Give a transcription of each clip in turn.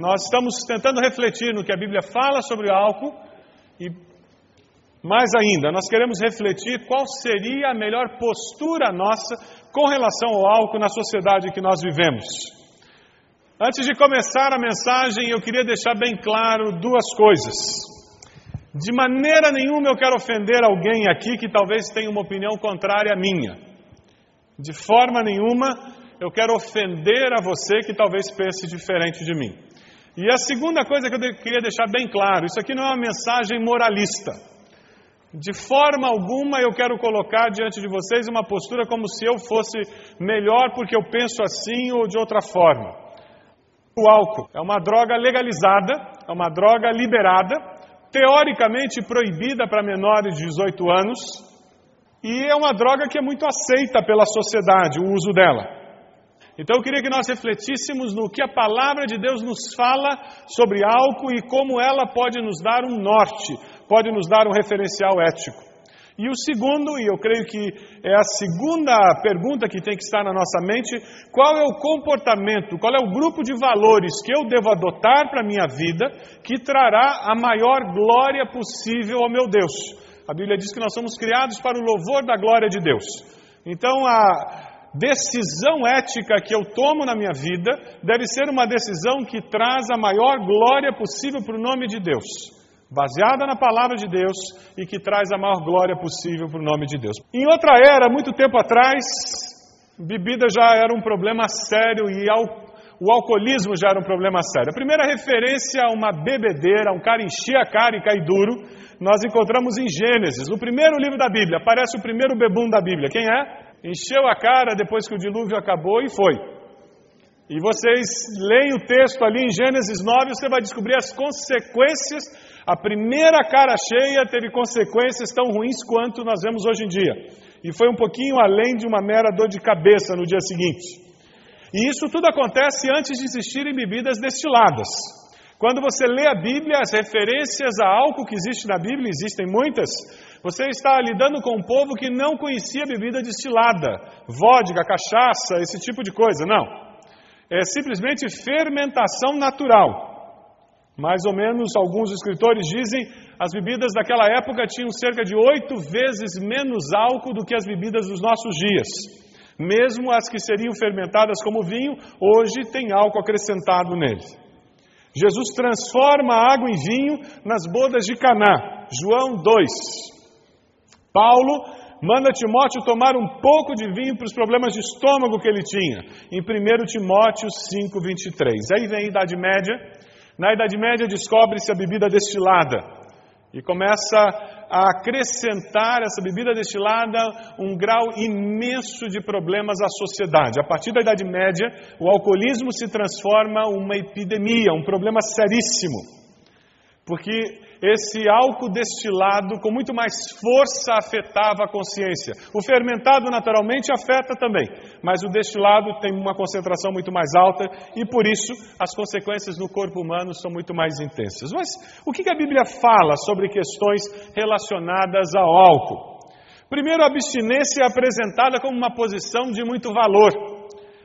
Nós estamos tentando refletir no que a Bíblia fala sobre o álcool e, mais ainda, nós queremos refletir qual seria a melhor postura nossa com relação ao álcool na sociedade que nós vivemos. Antes de começar a mensagem, eu queria deixar bem claro duas coisas. De maneira nenhuma eu quero ofender alguém aqui que talvez tenha uma opinião contrária à minha. De forma nenhuma eu quero ofender a você que talvez pense diferente de mim. E a segunda coisa que eu queria deixar bem claro: isso aqui não é uma mensagem moralista. De forma alguma eu quero colocar diante de vocês uma postura como se eu fosse melhor porque eu penso assim ou de outra forma. O álcool é uma droga legalizada, é uma droga liberada, teoricamente proibida para menores de 18 anos, e é uma droga que é muito aceita pela sociedade, o uso dela. Então eu queria que nós refletíssemos no que a palavra de Deus nos fala sobre álcool e como ela pode nos dar um norte, pode nos dar um referencial ético. E o segundo, e eu creio que é a segunda pergunta que tem que estar na nossa mente, qual é o comportamento, qual é o grupo de valores que eu devo adotar para a minha vida que trará a maior glória possível ao meu Deus? A Bíblia diz que nós somos criados para o louvor da glória de Deus. Então, a, decisão ética que eu tomo na minha vida deve ser uma decisão que traz a maior glória possível para o nome de Deus, baseada na palavra de Deus e que traz a maior glória possível para o nome de Deus. Em outra era, muito tempo atrás, bebida já era um problema sério e o alcoolismo já era um problema sério. A primeira referência a uma bebedeira, um cara encher a cara e cair duro, nós encontramos em Gênesis, no primeiro livro da Bíblia. Aparece o primeiro bebum da Bíblia. Quem é? Encheu a cara depois que o dilúvio acabou e foi. E vocês leem o texto ali em Gênesis 9, você vai descobrir as consequências. A primeira cara cheia teve consequências tão ruins quanto nós vemos hoje em dia. E foi um pouquinho além de uma mera dor de cabeça no dia seguinte. E isso tudo acontece antes de existirem bebidas destiladas. Quando você lê a Bíblia, as referências a álcool que existe na Bíblia, existem muitas, você está lidando com um povo que não conhecia bebida destilada, vodka, cachaça, esse tipo de coisa. Não. É simplesmente fermentação natural. Mais ou menos, alguns escritores dizem, as bebidas daquela época tinham cerca de oito vezes menos álcool do que as bebidas dos nossos dias. Mesmo as que seriam fermentadas como vinho, hoje tem álcool acrescentado nele. Jesus transforma a água em vinho nas bodas de Caná. João 2. Paulo manda Timóteo tomar um pouco de vinho para os problemas de estômago que ele tinha, em 1 Timóteo 5, 23. Aí vem a Idade Média, Na Idade Média descobre-se a bebida destilada e começa a acrescentar essa bebida destilada um grau imenso de problemas à sociedade. A partir da Idade Média, o alcoolismo se transforma uma epidemia, um problema seríssimo. Porque esse álcool destilado com muito mais força afetava a consciência. O fermentado naturalmente afeta também, mas o destilado tem uma concentração muito mais alta e por isso as consequências no corpo humano são muito mais intensas. Mas o que a Bíblia fala sobre questões relacionadas ao álcool? Primeiro, a abstinência é apresentada como uma posição de muito valor.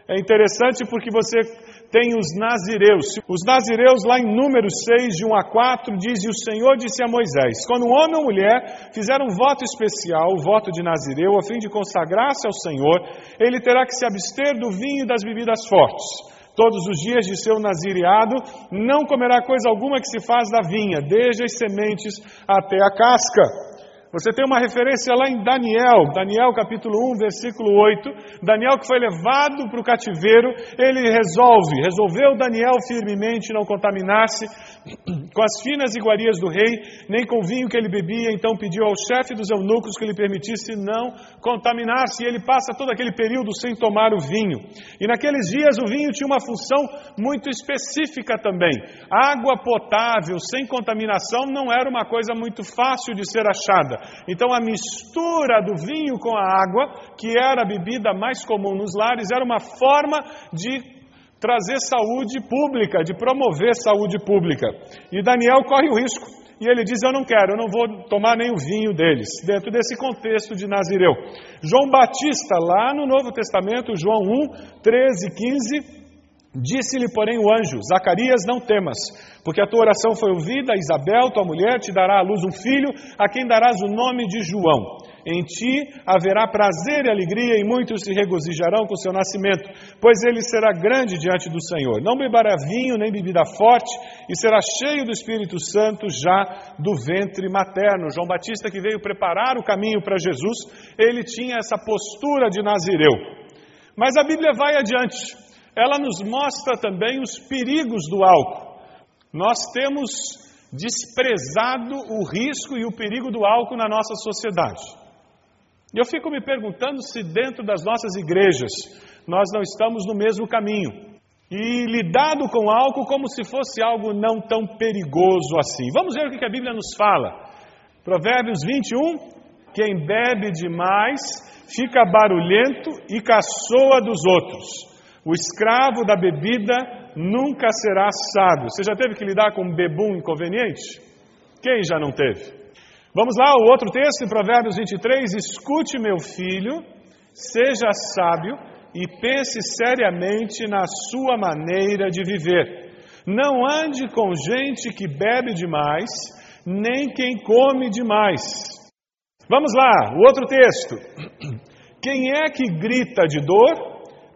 É interessante porque você tem os nazireus. Os nazireus, lá em Números 6, de 1 a 4, diz: E o Senhor disse a Moisés: Quando um homem ou mulher fizer um voto especial, o voto de nazireu, a fim de consagrar-se ao Senhor, ele terá que se abster do vinho e das bebidas fortes. Todos os dias de seu nazireado, não comerá coisa alguma que se faz da vinha, desde as sementes até a casca. Você tem uma referência lá em Daniel, Daniel capítulo 1, versículo 8. Daniel que foi levado para o cativeiro, ele resolve, resolveu Daniel firmemente não contaminar-se com as finas iguarias do rei, nem com o vinho que ele bebia, então pediu ao chefe dos eunucos que lhe permitisse não contaminar-se, e ele passa todo aquele período sem tomar o vinho. E naqueles dias o vinho tinha uma função muito específica também. Água potável, sem contaminação, não era uma coisa muito fácil de ser achada. Então a mistura do vinho com a água, que era a bebida mais comum nos lares, era uma forma de trazer saúde pública, de promover saúde pública. E Daniel corre o risco. E ele diz: Eu não quero, eu não vou tomar nem o vinho deles, dentro desse contexto de Nazireu. João Batista, lá no Novo Testamento, João 1, 13 e 15, Disse-lhe, porém, o anjo: Zacarias, não temas, porque a tua oração foi ouvida, Isabel, tua mulher, te dará à luz um filho, a quem darás o nome de João. Em ti haverá prazer e alegria, e muitos se regozijarão com seu nascimento, pois ele será grande diante do Senhor. Não beberá vinho nem bebida forte, e será cheio do Espírito Santo já do ventre materno. João Batista, que veio preparar o caminho para Jesus, ele tinha essa postura de Nazireu. Mas a Bíblia vai adiante ela nos mostra também os perigos do álcool. Nós temos desprezado o risco e o perigo do álcool na nossa sociedade. E eu fico me perguntando se dentro das nossas igrejas nós não estamos no mesmo caminho e lidado com álcool como se fosse algo não tão perigoso assim. Vamos ver o que a Bíblia nos fala. Provérbios 21: Quem bebe demais fica barulhento e caçoa dos outros. O escravo da bebida nunca será sábio. Você já teve que lidar com um bebum inconveniente? Quem já não teve? Vamos lá, o outro texto em Provérbios 23: Escute, meu filho, seja sábio e pense seriamente na sua maneira de viver. Não ande com gente que bebe demais, nem quem come demais. Vamos lá, o outro texto. Quem é que grita de dor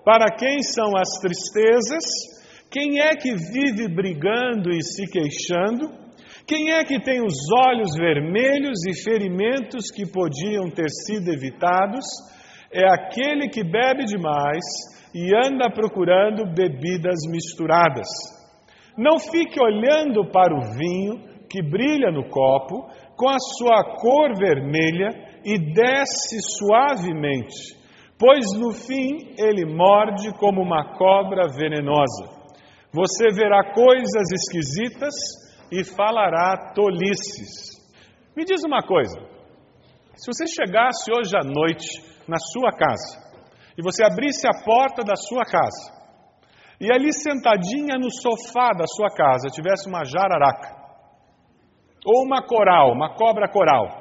para quem são as tristezas? Quem é que vive brigando e se queixando? Quem é que tem os olhos vermelhos e ferimentos que podiam ter sido evitados? É aquele que bebe demais e anda procurando bebidas misturadas. Não fique olhando para o vinho que brilha no copo, com a sua cor vermelha, e desce suavemente pois no fim ele morde como uma cobra venenosa. Você verá coisas esquisitas e falará tolices. Me diz uma coisa: se você chegasse hoje à noite na sua casa e você abrisse a porta da sua casa e ali sentadinha no sofá da sua casa tivesse uma jararaca ou uma coral, uma cobra coral,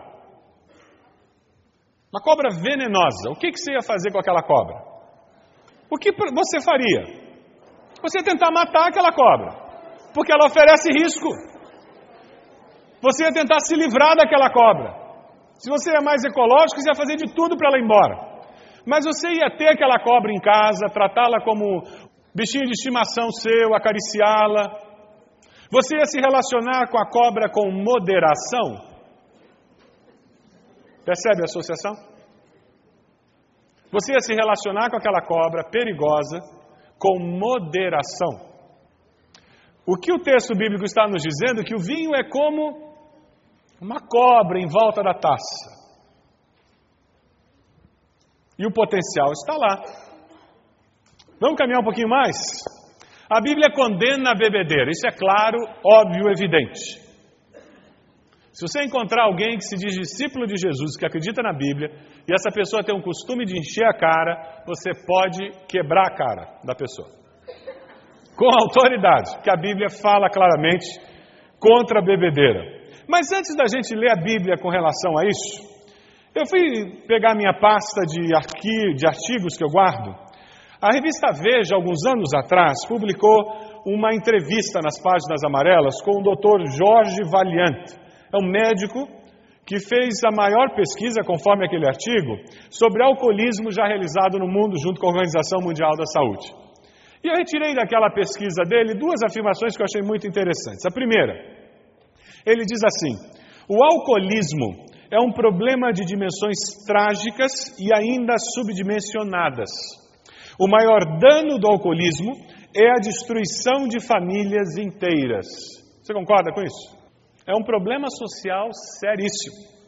uma cobra venenosa. O que, que você ia fazer com aquela cobra? O que você faria? Você ia tentar matar aquela cobra, porque ela oferece risco. Você ia tentar se livrar daquela cobra. Se você é mais ecológico, você ia fazer de tudo para ela ir embora. Mas você ia ter aquela cobra em casa, tratá-la como bichinho de estimação seu, acariciá-la. Você ia se relacionar com a cobra com moderação. Percebe a associação? Você ia se relacionar com aquela cobra perigosa com moderação. O que o texto bíblico está nos dizendo? Que o vinho é como uma cobra em volta da taça. E o potencial está lá. Vamos caminhar um pouquinho mais? A Bíblia condena a bebedeira, isso é claro, óbvio, evidente. Se você encontrar alguém que se diz discípulo de Jesus, que acredita na Bíblia, e essa pessoa tem um costume de encher a cara, você pode quebrar a cara da pessoa. Com autoridade, que a Bíblia fala claramente contra a bebedeira. Mas antes da gente ler a Bíblia com relação a isso, eu fui pegar minha pasta de, de artigos que eu guardo. A revista Veja, alguns anos atrás, publicou uma entrevista nas páginas amarelas com o Dr. Jorge Valiante é um médico que fez a maior pesquisa, conforme aquele artigo, sobre alcoolismo já realizado no mundo junto com a Organização Mundial da Saúde. E eu retirei daquela pesquisa dele duas afirmações que eu achei muito interessantes. A primeira, ele diz assim: o alcoolismo é um problema de dimensões trágicas e ainda subdimensionadas. O maior dano do alcoolismo é a destruição de famílias inteiras. Você concorda com isso? É um problema social seríssimo.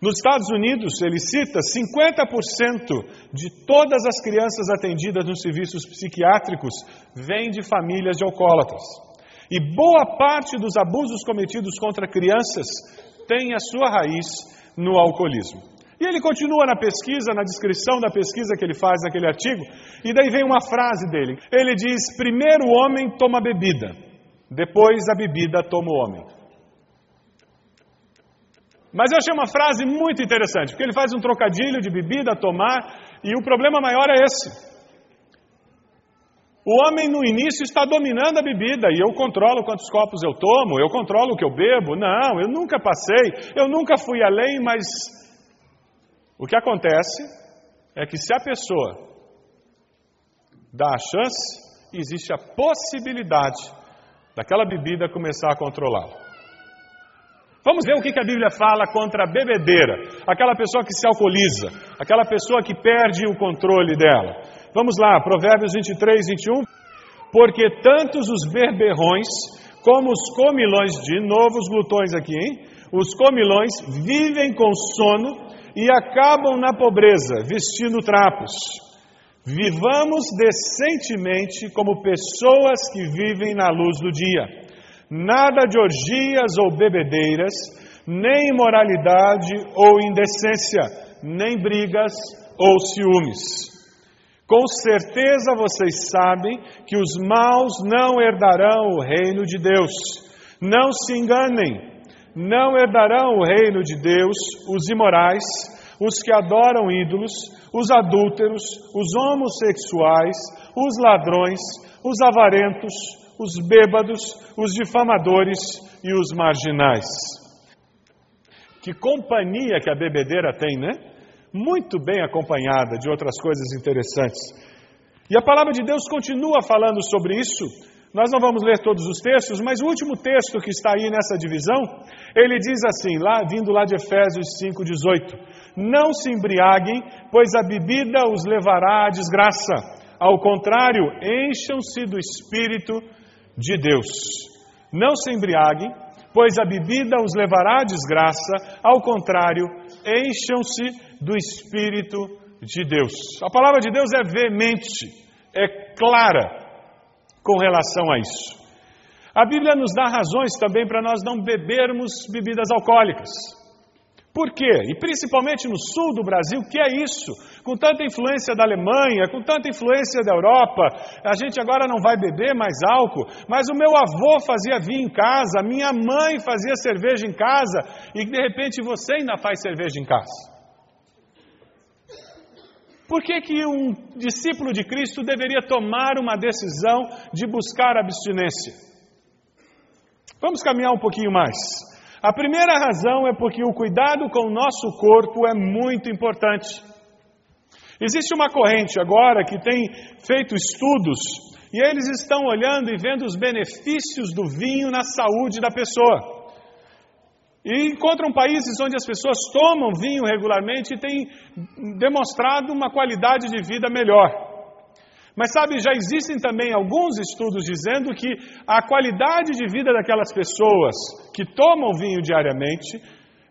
Nos Estados Unidos, ele cita 50% de todas as crianças atendidas nos serviços psiquiátricos vêm de famílias de alcoólatras. E boa parte dos abusos cometidos contra crianças tem a sua raiz no alcoolismo. E ele continua na pesquisa, na descrição da pesquisa que ele faz naquele artigo, e daí vem uma frase dele. Ele diz: Primeiro o homem toma bebida, depois a bebida toma o homem. Mas eu achei uma frase muito interessante, porque ele faz um trocadilho de bebida, tomar, e o problema maior é esse. O homem no início está dominando a bebida e eu controlo quantos copos eu tomo, eu controlo o que eu bebo. Não, eu nunca passei, eu nunca fui além, mas o que acontece é que se a pessoa dá a chance, existe a possibilidade daquela bebida começar a controlá-lo. Vamos ver o que a Bíblia fala contra a bebedeira, aquela pessoa que se alcooliza, aquela pessoa que perde o controle dela. Vamos lá, Provérbios 23, 21. Porque tantos os berberrões como os comilões, de novo os glutões aqui, hein? Os comilões vivem com sono e acabam na pobreza, vestindo trapos. Vivamos decentemente como pessoas que vivem na luz do dia nada de orgias ou bebedeiras, nem imoralidade ou indecência, nem brigas ou ciúmes. Com certeza vocês sabem que os maus não herdarão o reino de Deus. Não se enganem, não herdarão o reino de Deus os imorais, os que adoram ídolos, os adúlteros, os homossexuais, os ladrões, os avarentos, os bêbados, os difamadores e os marginais. Que companhia que a bebedeira tem, né? Muito bem acompanhada de outras coisas interessantes. E a palavra de Deus continua falando sobre isso. Nós não vamos ler todos os textos, mas o último texto que está aí nessa divisão, ele diz assim, lá vindo lá de Efésios 5:18: Não se embriaguem, pois a bebida os levará à desgraça. Ao contrário, encham-se do espírito de Deus. Não se embriaguem, pois a bebida os levará à desgraça, ao contrário, encham-se do Espírito de Deus. A palavra de Deus é veemente, é clara com relação a isso. A Bíblia nos dá razões também para nós não bebermos bebidas alcoólicas. Por quê? E principalmente no sul do Brasil, que é isso? Com tanta influência da Alemanha, com tanta influência da Europa, a gente agora não vai beber mais álcool, mas o meu avô fazia vinho em casa, a minha mãe fazia cerveja em casa, e de repente você ainda faz cerveja em casa. Por que, que um discípulo de Cristo deveria tomar uma decisão de buscar abstinência? Vamos caminhar um pouquinho mais. A primeira razão é porque o cuidado com o nosso corpo é muito importante. Existe uma corrente agora que tem feito estudos e eles estão olhando e vendo os benefícios do vinho na saúde da pessoa. E encontram países onde as pessoas tomam vinho regularmente e têm demonstrado uma qualidade de vida melhor. Mas sabe, já existem também alguns estudos dizendo que a qualidade de vida daquelas pessoas que tomam vinho diariamente,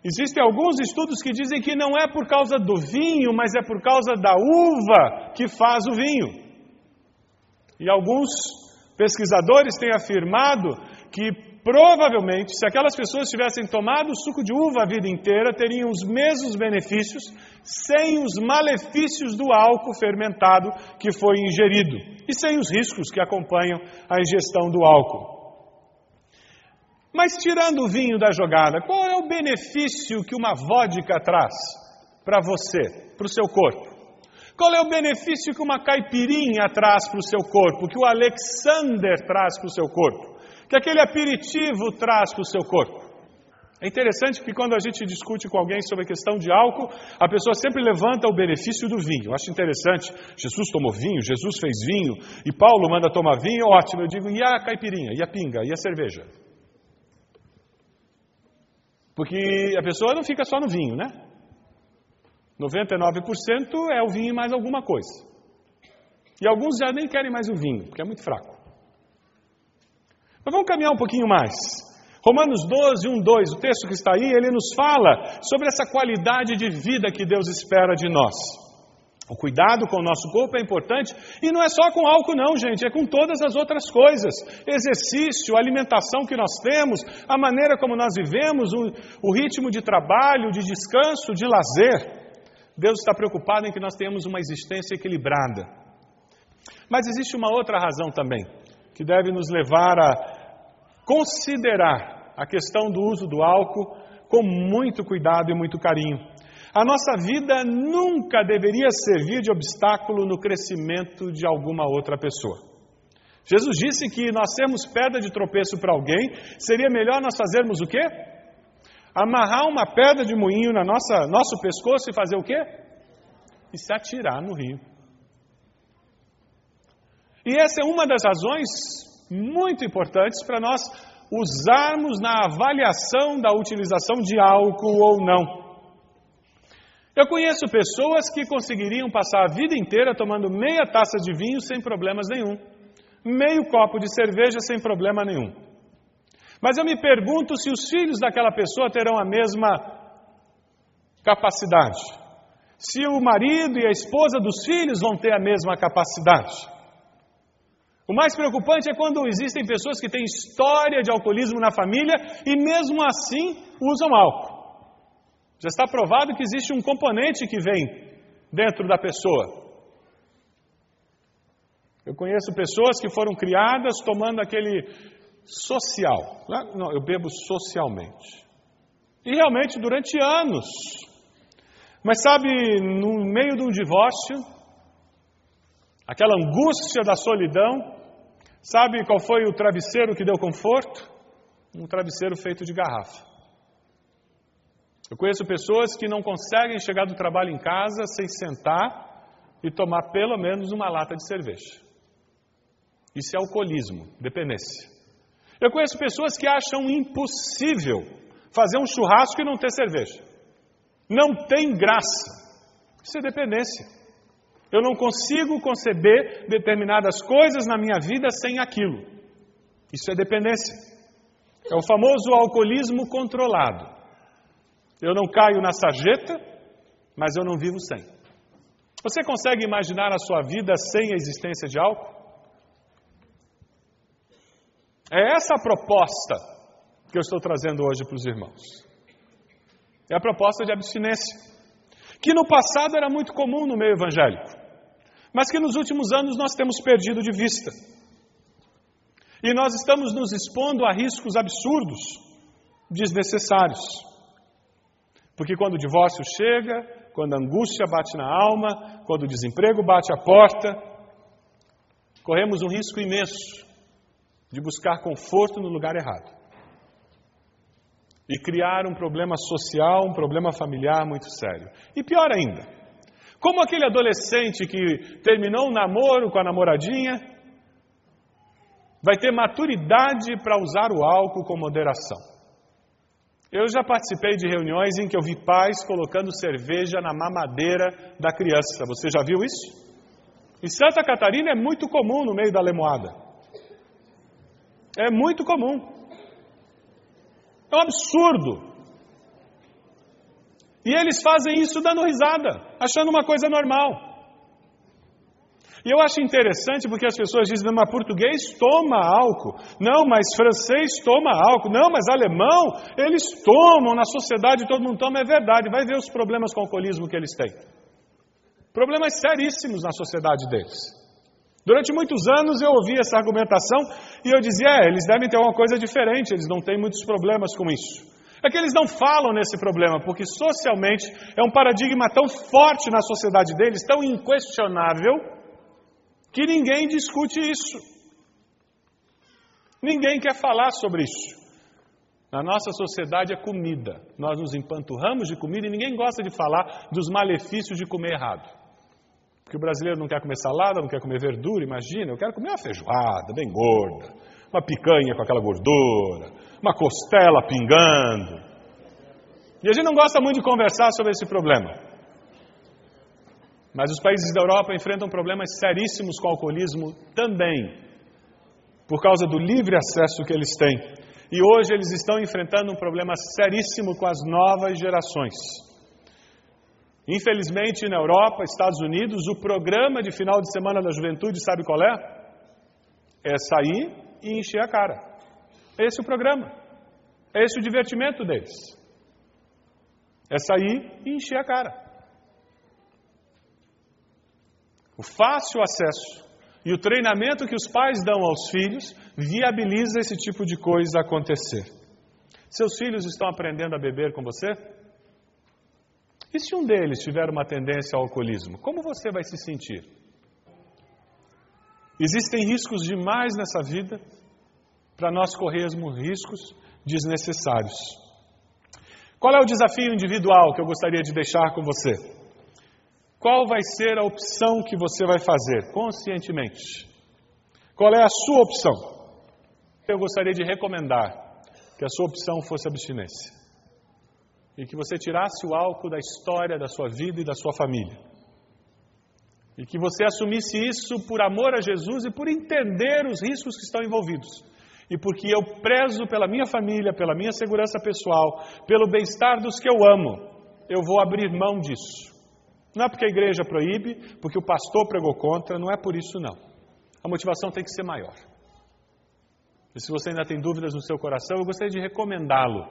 existem alguns estudos que dizem que não é por causa do vinho, mas é por causa da uva que faz o vinho. E alguns pesquisadores têm afirmado que provavelmente, se aquelas pessoas tivessem tomado suco de uva a vida inteira, teriam os mesmos benefícios sem os malefícios do álcool fermentado que foi ingerido e sem os riscos que acompanham a ingestão do álcool. Mas tirando o vinho da jogada, qual é o benefício que uma vodka traz para você, para o seu corpo? Qual é o benefício que uma caipirinha traz para o seu corpo, que o Alexander traz para o seu corpo, que aquele aperitivo traz para o seu corpo? É interessante que quando a gente discute com alguém sobre a questão de álcool, a pessoa sempre levanta o benefício do vinho. Eu acho interessante. Jesus tomou vinho, Jesus fez vinho, e Paulo manda tomar vinho, ótimo. Eu digo, e a caipirinha, e a pinga, e a cerveja? Porque a pessoa não fica só no vinho, né? 99% é o vinho e mais alguma coisa. E alguns já nem querem mais o vinho, porque é muito fraco. Mas vamos caminhar um pouquinho mais. Romanos 12, 1, 2, o texto que está aí, ele nos fala sobre essa qualidade de vida que Deus espera de nós. O cuidado com o nosso corpo é importante e não é só com álcool, não, gente, é com todas as outras coisas. Exercício, alimentação que nós temos, a maneira como nós vivemos, o, o ritmo de trabalho, de descanso, de lazer. Deus está preocupado em que nós tenhamos uma existência equilibrada. Mas existe uma outra razão também, que deve nos levar a considerar a questão do uso do álcool com muito cuidado e muito carinho. A nossa vida nunca deveria servir de obstáculo no crescimento de alguma outra pessoa. Jesus disse que nós sermos pedra de tropeço para alguém, seria melhor nós fazermos o quê? Amarrar uma pedra de moinho na nossa nosso pescoço e fazer o quê? E se atirar no rio. E essa é uma das razões muito importantes para nós usarmos na avaliação da utilização de álcool ou não. Eu conheço pessoas que conseguiriam passar a vida inteira tomando meia taça de vinho sem problemas nenhum, meio copo de cerveja sem problema nenhum. Mas eu me pergunto se os filhos daquela pessoa terão a mesma capacidade. Se o marido e a esposa dos filhos vão ter a mesma capacidade. O mais preocupante é quando existem pessoas que têm história de alcoolismo na família e mesmo assim usam álcool. Já está provado que existe um componente que vem dentro da pessoa. Eu conheço pessoas que foram criadas tomando aquele social. Não, eu bebo socialmente. E realmente durante anos. Mas sabe, no meio de um divórcio, aquela angústia da solidão, Sabe qual foi o travesseiro que deu conforto? Um travesseiro feito de garrafa. Eu conheço pessoas que não conseguem chegar do trabalho em casa sem sentar e tomar pelo menos uma lata de cerveja. Isso é alcoolismo, dependência. Eu conheço pessoas que acham impossível fazer um churrasco e não ter cerveja. Não tem graça. Isso é dependência. Eu não consigo conceber determinadas coisas na minha vida sem aquilo. Isso é dependência. É o famoso alcoolismo controlado. Eu não caio na sarjeta, mas eu não vivo sem. Você consegue imaginar a sua vida sem a existência de álcool? É essa a proposta que eu estou trazendo hoje para os irmãos. É a proposta de abstinência, que no passado era muito comum no meio evangélico mas que nos últimos anos nós temos perdido de vista. E nós estamos nos expondo a riscos absurdos, desnecessários. Porque quando o divórcio chega, quando a angústia bate na alma, quando o desemprego bate à porta, corremos um risco imenso de buscar conforto no lugar errado e criar um problema social, um problema familiar muito sério. E pior ainda, como aquele adolescente que terminou um namoro com a namoradinha, vai ter maturidade para usar o álcool com moderação. Eu já participei de reuniões em que eu vi pais colocando cerveja na mamadeira da criança. Você já viu isso? Em Santa Catarina é muito comum no meio da lemoada. É muito comum. É um absurdo. E eles fazem isso dando risada, achando uma coisa normal. E eu acho interessante porque as pessoas dizem, mas português toma álcool. Não, mas francês toma álcool. Não, mas alemão, eles tomam, na sociedade todo mundo toma. É verdade, vai ver os problemas com o alcoolismo que eles têm. Problemas seríssimos na sociedade deles. Durante muitos anos eu ouvi essa argumentação e eu dizia, é, eles devem ter uma coisa diferente, eles não têm muitos problemas com isso. É que eles não falam nesse problema, porque socialmente é um paradigma tão forte na sociedade deles, tão inquestionável, que ninguém discute isso. Ninguém quer falar sobre isso. Na nossa sociedade é comida. Nós nos empanturramos de comida e ninguém gosta de falar dos malefícios de comer errado. Porque o brasileiro não quer comer salada, não quer comer verdura, imagina, eu quero comer uma feijoada bem gorda, uma picanha com aquela gordura, uma costela pingando. E a gente não gosta muito de conversar sobre esse problema. Mas os países da Europa enfrentam problemas seríssimos com o alcoolismo também, por causa do livre acesso que eles têm. E hoje eles estão enfrentando um problema seríssimo com as novas gerações. Infelizmente, na Europa, Estados Unidos, o programa de final de semana da juventude, sabe qual é? É sair e encher a cara. Esse é o programa. É esse o divertimento deles. É sair e encher a cara. O fácil acesso e o treinamento que os pais dão aos filhos viabiliza esse tipo de coisa acontecer. Seus filhos estão aprendendo a beber com você? E se um deles tiver uma tendência ao alcoolismo, como você vai se sentir? Existem riscos demais nessa vida para nós corrermos riscos desnecessários. Qual é o desafio individual que eu gostaria de deixar com você? Qual vai ser a opção que você vai fazer conscientemente? Qual é a sua opção? Eu gostaria de recomendar que a sua opção fosse abstinência. E que você tirasse o álcool da história da sua vida e da sua família. E que você assumisse isso por amor a Jesus e por entender os riscos que estão envolvidos. E porque eu prezo pela minha família, pela minha segurança pessoal, pelo bem-estar dos que eu amo, eu vou abrir mão disso. Não é porque a igreja proíbe, porque o pastor pregou contra, não é por isso não. A motivação tem que ser maior. E se você ainda tem dúvidas no seu coração, eu gostaria de recomendá-lo.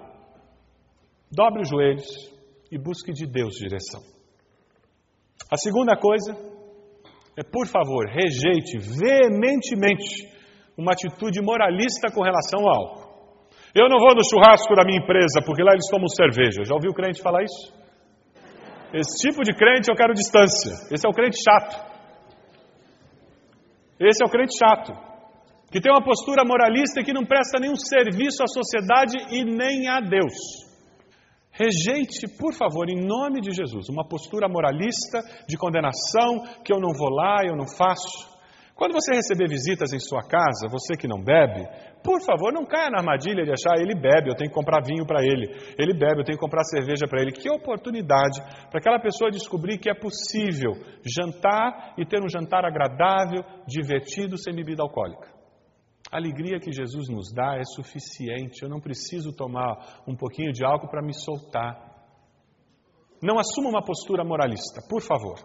Dobre os joelhos e busque de Deus direção. A segunda coisa é, por favor, rejeite veementemente uma atitude moralista com relação ao álcool. Eu não vou no churrasco da minha empresa porque lá eles tomam cerveja. Já ouviu o crente falar isso? Esse tipo de crente eu quero distância. Esse é o crente chato. Esse é o crente chato. Que tem uma postura moralista que não presta nenhum serviço à sociedade e nem a Deus. Rejeite, por favor, em nome de Jesus, uma postura moralista de condenação, que eu não vou lá, eu não faço. Quando você receber visitas em sua casa, você que não bebe, por favor, não caia na armadilha de achar ele bebe, eu tenho que comprar vinho para ele, ele bebe, eu tenho que comprar cerveja para ele. Que oportunidade para aquela pessoa descobrir que é possível jantar e ter um jantar agradável, divertido, sem bebida alcoólica. A alegria que Jesus nos dá é suficiente, eu não preciso tomar um pouquinho de álcool para me soltar. Não assuma uma postura moralista, por favor.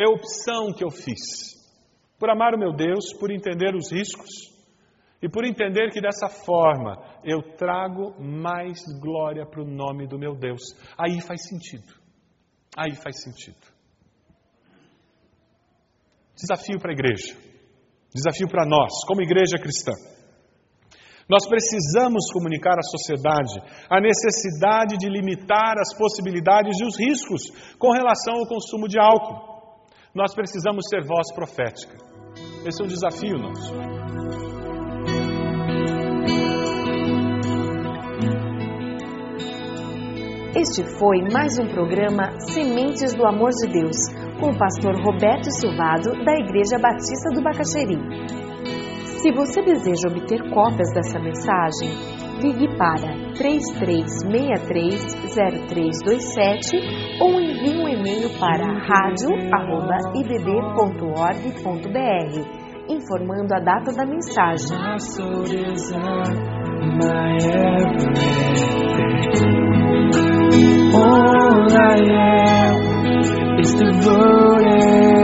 É opção que eu fiz por amar o meu Deus, por entender os riscos e por entender que dessa forma eu trago mais glória para o nome do meu Deus. Aí faz sentido. Aí faz sentido. Desafio para a igreja. Desafio para nós, como igreja cristã. Nós precisamos comunicar à sociedade a necessidade de limitar as possibilidades e os riscos com relação ao consumo de álcool. Nós precisamos ser voz profética. Esse é um desafio nosso. Este foi mais um programa Sementes do Amor de Deus, com o pastor Roberto Silvado, da Igreja Batista do Bacaxeri. Se você deseja obter cópias dessa mensagem, ligue para 33630327 ou e-mail para radio@ibb.org.br informando a data da mensagem. All I am is devoted